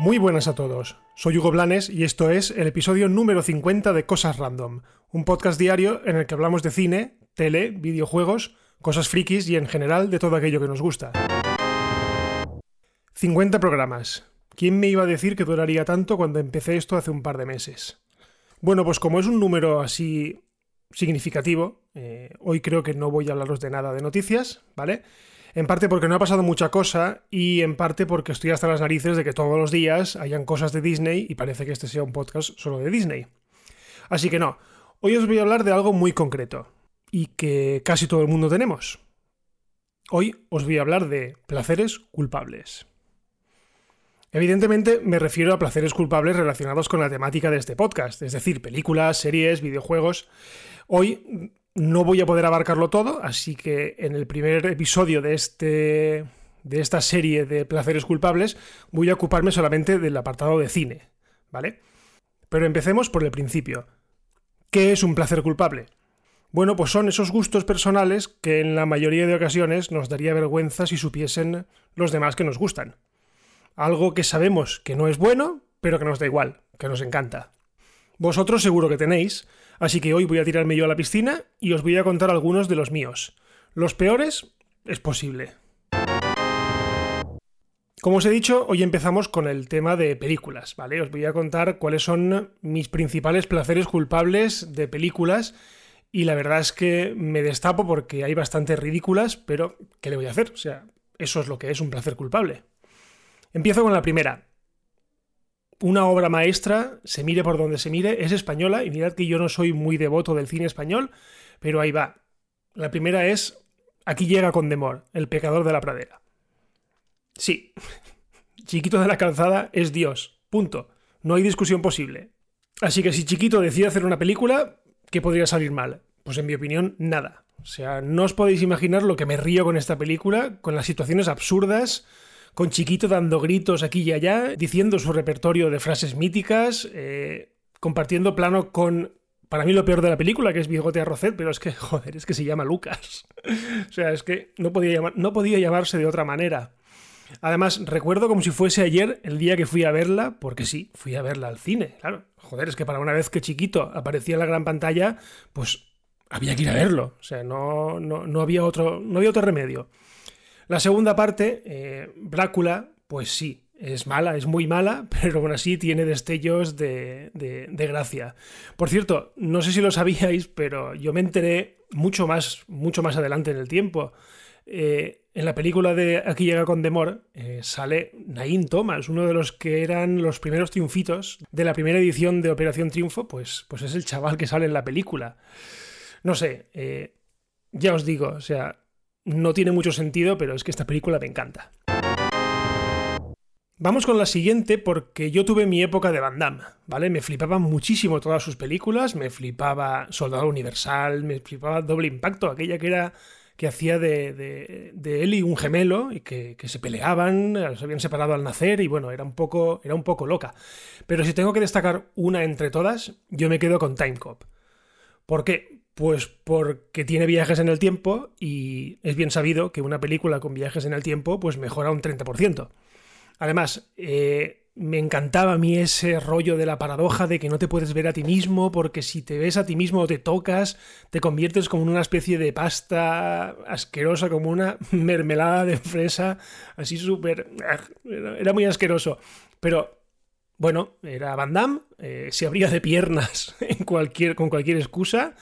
Muy buenas a todos. Soy Hugo Blanes y esto es el episodio número 50 de Cosas Random, un podcast diario en el que hablamos de cine, tele, videojuegos, cosas frikis y en general de todo aquello que nos gusta. 50 programas. ¿Quién me iba a decir que duraría tanto cuando empecé esto hace un par de meses? Bueno, pues como es un número así significativo, eh, hoy creo que no voy a hablaros de nada de noticias, ¿vale? En parte porque no ha pasado mucha cosa y en parte porque estoy hasta las narices de que todos los días hayan cosas de Disney y parece que este sea un podcast solo de Disney. Así que no, hoy os voy a hablar de algo muy concreto y que casi todo el mundo tenemos. Hoy os voy a hablar de placeres culpables. Evidentemente me refiero a placeres culpables relacionados con la temática de este podcast, es decir, películas, series, videojuegos. Hoy no voy a poder abarcarlo todo, así que en el primer episodio de este de esta serie de placeres culpables voy a ocuparme solamente del apartado de cine, ¿vale? Pero empecemos por el principio. ¿Qué es un placer culpable? Bueno, pues son esos gustos personales que en la mayoría de ocasiones nos daría vergüenza si supiesen los demás que nos gustan. Algo que sabemos que no es bueno, pero que nos da igual, que nos encanta. Vosotros seguro que tenéis, Así que hoy voy a tirarme yo a la piscina y os voy a contar algunos de los míos. Los peores es posible. Como os he dicho, hoy empezamos con el tema de películas, ¿vale? Os voy a contar cuáles son mis principales placeres culpables de películas y la verdad es que me destapo porque hay bastantes ridículas, pero ¿qué le voy a hacer? O sea, eso es lo que es un placer culpable. Empiezo con la primera, una obra maestra, se mire por donde se mire, es española, y mirad que yo no soy muy devoto del cine español, pero ahí va. La primera es Aquí llega con Demor, el pecador de la pradera. Sí, Chiquito de la calzada es Dios, punto. No hay discusión posible. Así que si Chiquito decide hacer una película, ¿qué podría salir mal? Pues en mi opinión, nada. O sea, no os podéis imaginar lo que me río con esta película, con las situaciones absurdas, con Chiquito dando gritos aquí y allá, diciendo su repertorio de frases míticas, eh, compartiendo plano con, para mí lo peor de la película, que es Bigote Arrocet, pero es que, joder, es que se llama Lucas. o sea, es que no podía, no podía llamarse de otra manera. Además, recuerdo como si fuese ayer el día que fui a verla, porque sí, fui a verla al cine, claro. Joder, es que para una vez que chiquito aparecía en la gran pantalla, pues había que ir a verlo. O sea, no, no, no había, otro, no había otro remedio. La segunda parte, eh, Brácula, pues sí, es mala, es muy mala, pero aún así tiene destellos de, gracia. Por cierto, no sé si lo sabíais, pero yo me enteré mucho más, mucho más adelante en el tiempo. Eh, en la película de Aquí llega con Demor eh, sale Nain Thomas, uno de los que eran los primeros triunfitos de la primera edición de Operación Triunfo, pues, pues es el chaval que sale en la película. No sé, ya os digo, o sea, no tiene mucho sentido, pero es que esta película me encanta. Vamos con la siguiente porque yo tuve mi época de Van Damme, ¿vale? Me flipaban muchísimo todas sus películas, me flipaba Soldado Universal, me flipaba Doble Impacto, aquella que era que hacía de, de, él y un gemelo y que, se peleaban, se habían separado al nacer y bueno, era un, poco, era un poco loca. Pero si tengo que destacar una entre todas, yo me quedo con Time Cop. ¿Por qué? Pues porque tiene viajes en el tiempo y es bien sabido que una película con viajes en el tiempo pues mejora un 30%. Además, eh, me encantaba a mí ese rollo de la paradoja de que no te puedes ver a ti mismo porque si te ves a ti mismo o te tocas, te conviertes como en una especie de pasta asquerosa, como una mermelada de fresa, así súper... Era muy asqueroso. Pero bueno, era Van Damme, eh, se abría de piernas con cualquier excusa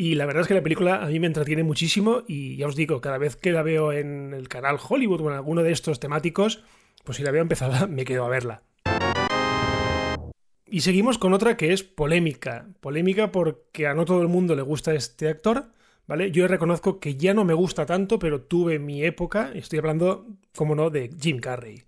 y la verdad es que la película a mí me entretiene muchísimo y ya os digo, cada vez que la veo en el canal Hollywood o en alguno de estos temáticos, pues si la veo empezada me quedo a verla. Y seguimos con otra que es polémica. Polémica porque a no todo el mundo le gusta este actor, ¿vale? Yo reconozco que ya no me gusta tanto, pero tuve mi época, estoy hablando, como no, de Jim Carrey,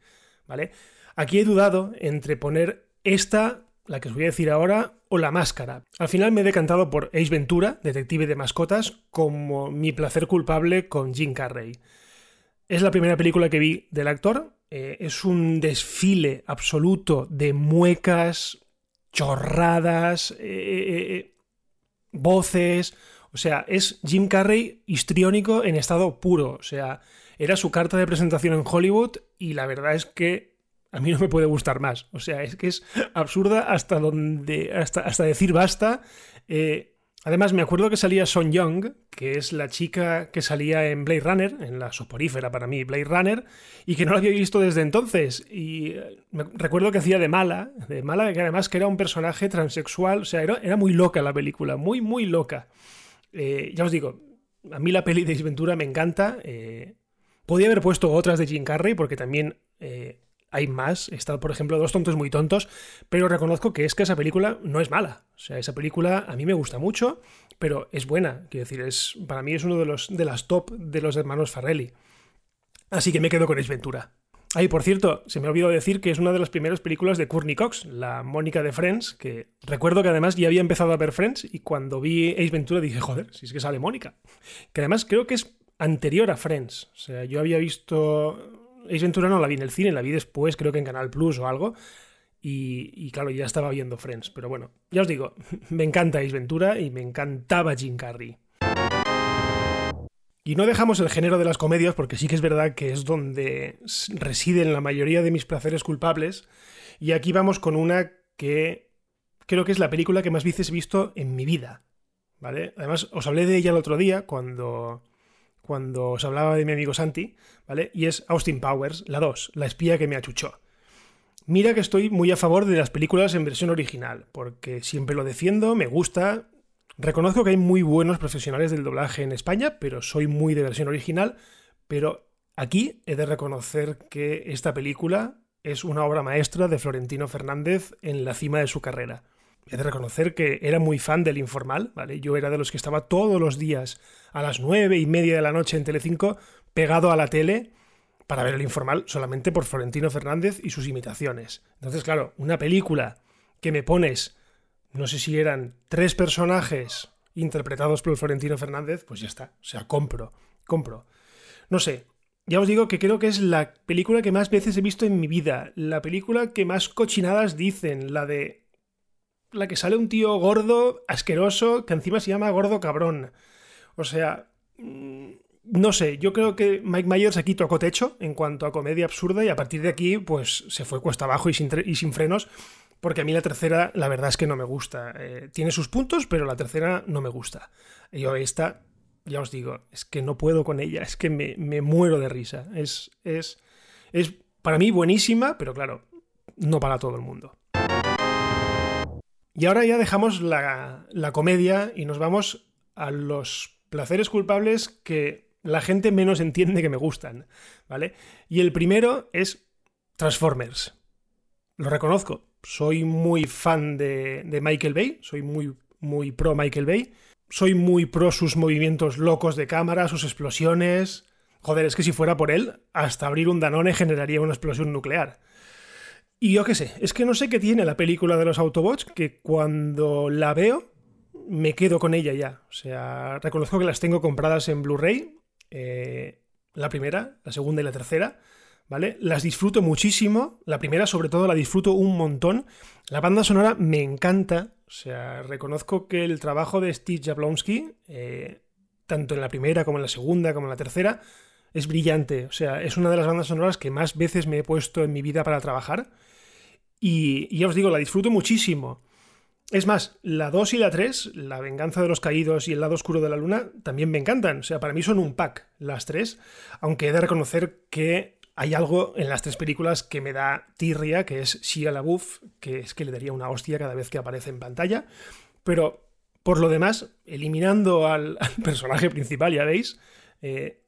¿vale? Aquí he dudado entre poner esta la que os voy a decir ahora, o La Máscara. Al final me he decantado por Ace Ventura, detective de mascotas, como mi placer culpable con Jim Carrey. Es la primera película que vi del actor. Eh, es un desfile absoluto de muecas, chorradas, eh, eh, voces. O sea, es Jim Carrey histriónico en estado puro. O sea, era su carta de presentación en Hollywood y la verdad es que a mí no me puede gustar más. O sea, es que es absurda hasta donde. hasta, hasta decir basta. Eh, Además, me acuerdo que salía Son Young, que es la chica que salía en Blade Runner, en la soporífera para mí Blade Runner, y que no la había visto desde entonces. Y eh, me recuerdo que hacía de mala, de mala, que además que era un personaje transexual, o sea, era, muy loca la película, muy, muy loca. Eh, ya os digo, a mí la peli de Isventura me encanta. Podía haber puesto otras de Jim Carrey, porque también hay más. Está, por ejemplo, Dos tontos muy tontos, pero reconozco que es que esa película no es mala. O sea, esa película a mí me gusta mucho, pero es buena. Quiero decir, es, para mí es uno de, los, de las top de los hermanos Farrelly. Así que me quedo con Ace Ventura. Ay, por cierto, se me ha olvidado decir que es una de las primeras películas de Courtney Cox, la Mónica de Friends, que recuerdo que además ya había empezado a ver Friends y cuando vi Ace Ventura dije, joder, si es que sale Mónica. Que además creo que es anterior a Friends. O sea, yo había visto Ace Ventura no la vi en el cine, la vi después, creo que en Canal Plus o algo. Y, claro, ya estaba viendo Friends. Pero bueno, ya os digo, me encanta Ace Ventura y me encantaba Jim Carrey. Y no dejamos el género de las comedias porque sí que es verdad que es donde residen la mayoría de mis placeres culpables. Y aquí vamos con una que creo que es la película que más veces he visto en mi vida. ¿Vale? Además, os hablé de ella el otro día cuando cuando os hablaba de mi amigo Santi, ¿vale? Y es Austin Powers, la 2, la espía que me achuchó. Mira que estoy muy a favor de las películas en versión original, porque siempre lo defiendo, me gusta. Reconozco que hay muy buenos profesionales del doblaje en España, pero soy muy de versión original. Pero aquí he de reconocer que esta película es una obra maestra de Florentino Fernández en la cima de su carrera. He de reconocer que era muy fan del informal, ¿vale? Yo era de los que estaba todos los días a las nueve y media de la noche en Telecinco pegado a la tele para ver el informal solamente por Florentino Fernández y sus imitaciones. Entonces, claro, una película que me pones, no sé si eran tres personajes interpretados por Florentino Fernández, pues ya está. O sea, compro, compro. No sé, ya os digo que creo que es la película que más veces he visto en mi vida, la película que más cochinadas dicen, la de la que sale un tío gordo, asqueroso, que encima se llama gordo cabrón. O sea, mm, no sé, yo creo que Mike Myers aquí tocó techo en cuanto a comedia absurda y a partir de aquí pues se fue cuesta abajo y sin, y sin frenos porque a mí la tercera la verdad es que no me gusta. Eh, tiene sus puntos, pero la tercera no me gusta. Yo esta, ya os digo, es que no puedo con ella, es que me, me muero de risa. Es, es, es para mí buenísima, pero claro, no para todo el mundo. Y ahora ya dejamos la, comedia y nos vamos a los placeres culpables que la gente menos entiende que me gustan, ¿vale? Y el primero es Transformers. Lo reconozco, soy muy fan de, de, Michael Bay, soy muy, muy pro Michael Bay, soy muy pro sus movimientos locos de cámara, sus explosiones. Joder, es que si fuera por él, hasta abrir un Danone generaría una explosión nuclear. Y yo qué sé, es que no sé qué tiene la película de los Autobots, que cuando la veo me quedo con ella ya. O sea, reconozco que las tengo compradas en Blu-ray, eh, la primera, la segunda y la tercera, ¿vale? Las disfruto muchísimo, la primera sobre todo la disfruto un montón. La banda sonora me encanta, o sea, reconozco que el trabajo de Steve Jablonsky, eh, tanto en la primera como en la segunda como en la tercera, es brillante. O sea, es una de las bandas sonoras que más veces me he puesto en mi vida para trabajar. Y, ya os digo, la disfruto muchísimo. Es más, la 2 y la 3, La venganza de los caídos y El lado oscuro de la luna, también me encantan. O sea, para mí son un pack las tres, aunque he de reconocer que hay algo en las tres películas que me da tirria, que es Shia LaBeouf, que es que le daría una hostia cada vez que aparece en pantalla. Pero por lo demás, eliminando al, personaje principal, ya veis, eh,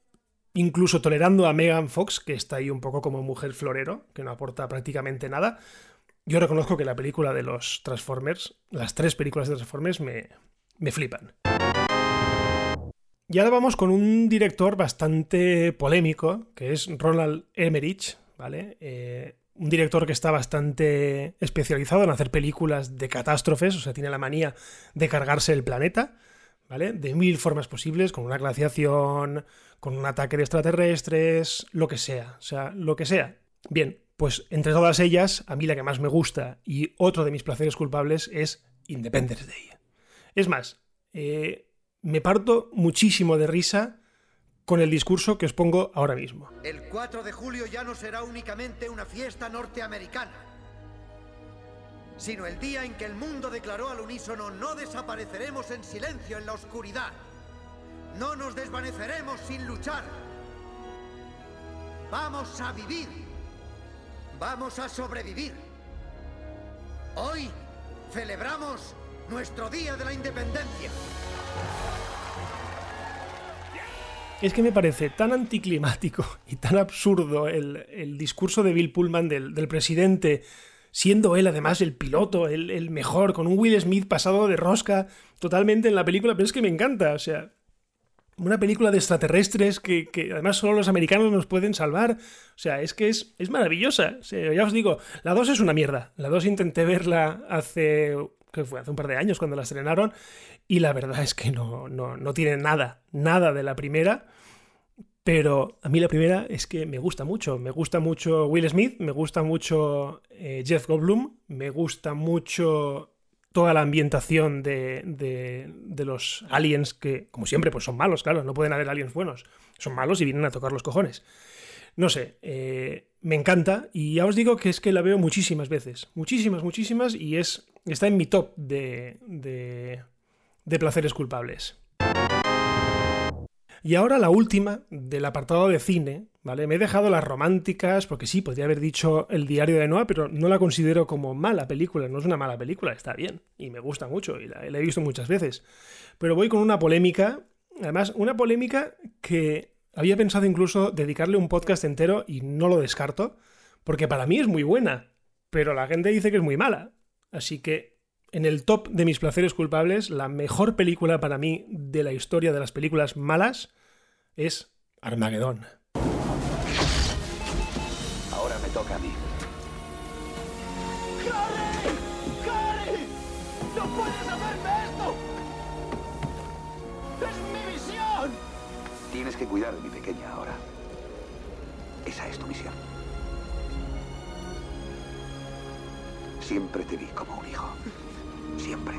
incluso tolerando a Megan Fox, que está ahí un poco como mujer florero, que no aporta prácticamente nada, yo reconozco que la película de los Transformers, las tres películas de Transformers, me, me flipan. Y ahora vamos con un director bastante polémico, que es Ronald Emmerich, ¿vale? Eh, un director que está bastante especializado en hacer películas de catástrofes, o sea, tiene la manía de cargarse el planeta, ¿vale? De mil formas posibles, con una glaciación, con un ataque de extraterrestres, lo que sea, o sea, lo que sea. Bien, pues entre todas ellas, a mí la que más me gusta y otro de mis placeres culpables es Independence Day. Es más, eh, me parto muchísimo de risa con el discurso que os pongo ahora mismo. El 4 de julio ya no será únicamente una fiesta norteamericana, sino el día en que el mundo declaró al unísono no desapareceremos en silencio en la oscuridad, no nos desvaneceremos sin luchar, vamos a vivir, vamos a sobrevivir. Hoy celebramos nuestro Día de la Independencia. Es que me parece tan anticlimático y tan absurdo el, discurso de Bill Pullman del, presidente, siendo él además el piloto, el, mejor, con un Will Smith pasado de rosca totalmente en la película, pero es que me encanta, o sea, una película de extraterrestres que, además solo los americanos nos pueden salvar. O sea, es que es, es maravillosa. ya os digo, la 2 es una mierda. La 2 intenté verla hace que fue hace un par de años cuando la estrenaron, y la verdad es que no, no, tiene nada, nada de la primera. Pero a mí la primera es que me gusta mucho. Me gusta mucho Will Smith, me gusta mucho eh, Jeff Goldblum, me gusta mucho toda la ambientación de, de, los aliens que, como siempre, pues son malos, claro, no pueden haber aliens buenos. Son malos y vienen a tocar los cojones. No sé, eh, me encanta y ya os digo que es que la veo muchísimas veces, muchísimas, muchísimas y es está en mi top de, de, de placeres culpables. Y ahora la última del apartado de cine, ¿vale? Me he dejado las románticas, porque sí, podría haber dicho El diario de Noah, pero no la considero como mala película, no es una mala película, está bien, y me gusta mucho, y la, la he visto muchas veces. Pero voy con una polémica, además, una polémica que había pensado incluso dedicarle un podcast entero y no lo descarto, porque para mí es muy buena, pero la gente dice que es muy mala. Así que en el top de mis placeres culpables, la mejor película para mí de la historia de las películas malas es Armagedón. Ahora me toca a mí. ¡No puedes hacerme esto! Tienes que cuidar de mi pequeña ahora. Esa es tu misión. Siempre te vi como un hijo. Siempre.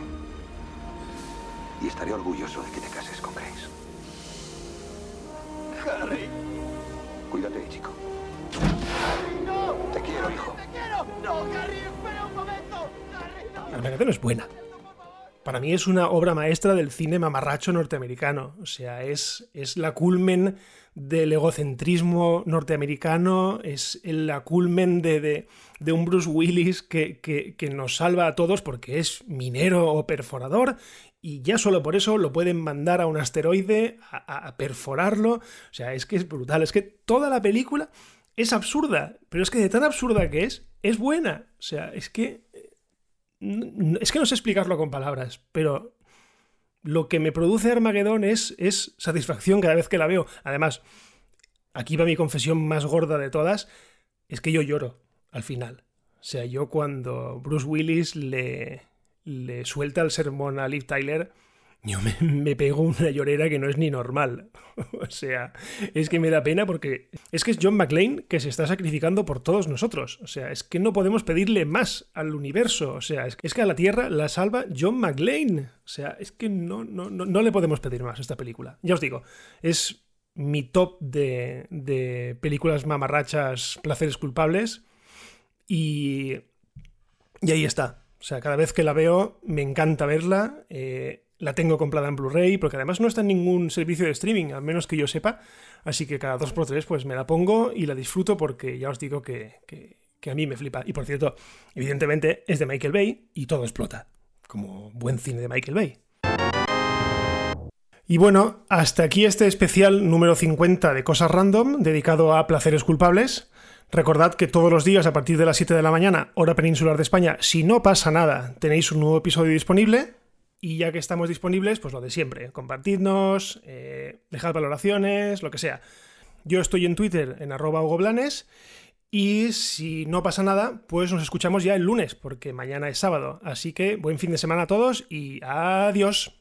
Y estaré orgulloso de que te cases con Grace. Harry. Cuídate, chico. Harry, no. Te quiero, hijo. Te quiero. No, Harry, espera un momento. Harry, no. La no es buena para mí es una obra maestra del cine mamarracho norteamericano. O sea, es, es la culmen del egocentrismo norteamericano, es la culmen de, de, un Bruce Willis que, que, nos salva a todos porque es minero o perforador y ya solo por eso lo pueden mandar a un asteroide a, a perforarlo. O sea, es que es brutal. Es que toda la película es absurda, pero es que de tan absurda que es, es buena. O sea, es que es que no sé explicarlo con palabras, pero lo que me produce Armagedón es, es satisfacción cada vez que la veo. Además, aquí va mi confesión más gorda de todas, es que yo lloro al final. O sea, yo cuando Bruce Willis le, le suelta el sermón a Liv Tyler, yo me, pego una llorera que no es ni normal. o sea, es que me da pena porque es que es John McClane que se está sacrificando por todos nosotros. O sea, es que no podemos pedirle más al universo. O sea, es, que a la Tierra la salva John McClane. O sea, es que no, no, no, le podemos pedir más a esta película. Ya os digo, es mi top de, de películas mamarrachas, placeres culpables. Y, y ahí está. O sea, cada vez que la veo me encanta verla. Eh, la tengo comprada en Blu-ray, porque además no está en ningún servicio de streaming, al menos que yo sepa. Así que cada dos por tres pues me la pongo y la disfruto porque ya os digo que, que, a mí me flipa. Y por cierto, evidentemente es de Michael Bay y todo explota, como buen cine de Michael Bay. Y bueno, hasta aquí este especial número 50 de Cosas Random, dedicado a placeres culpables. Recordad que todos los días a partir de las 7 de la mañana, hora peninsular de España, si no pasa nada, tenéis un nuevo episodio disponible y ya que estamos disponibles, pues lo de siempre, compartidnos, eh, dejad valoraciones, lo que sea. Yo estoy en Twitter en arroba hugoblanes y si no pasa nada, pues nos escuchamos ya el lunes, porque mañana es sábado. Así que buen fin de semana a todos y adiós.